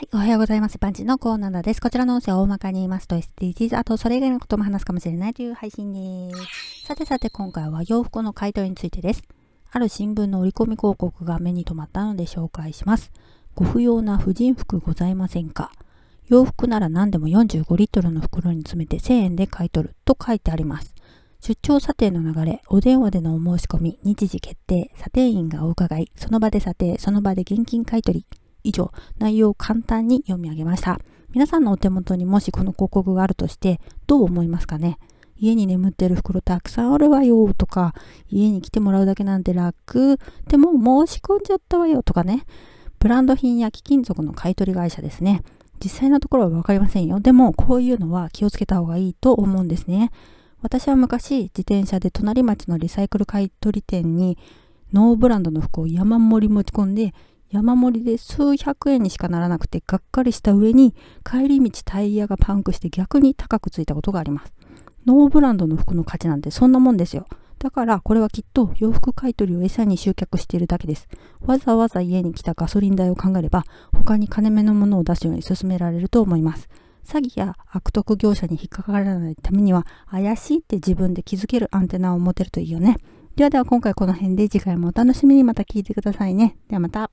はい、おはようございます。パンチのコーナーです。こちらの音声を大まかに言いますと SDGs、あとそれ以外のことも話すかもしれないという配信です。さてさて今回は洋服の買い取りについてです。ある新聞の折り込み広告が目に留まったので紹介します。ご不要な婦人服ございませんか？洋服なら何でも45リットルの袋に詰めて1000円で買い取ると書いてあります。出張査定の流れ、お電話でのお申し込み、日時決定、査定員がお伺い、その場で査定、その場で現金買い取り、以上、内容を簡単に読み上げました。皆さんのお手元にもしこの広告があるとして、どう思いますかね？家に眠ってる袋たくさんあるわよとか、家に来てもらうだけなんて楽。でも申し込んじゃったわよとかね。ブランド品や貴金属の買取会社ですね。実際のところはわかりませんよ。でも、こういうのは気をつけた方がいいと思うんですね。私は昔、自転車で隣町のリサイクル買取店にノーブランドの服を山盛り持ち込んで山盛りで数百円にしかならなくてがっかりした上に帰り道タイヤがパンクして逆に高くついたことがあります。ノーブランドの服の価値なんてそんなもんですよ。だからこれはきっと洋服買い取りを餌に集客しているだけです。わざわざ家に来たガソリン代を考えれば他に金目のものを出すように勧められると思います。詐欺や悪徳業者に引っかからないためには怪しいって自分で気づけるアンテナを持てるといいよね。ではでは今回この辺で次回もお楽しみにまた聞いてくださいね。ではまた。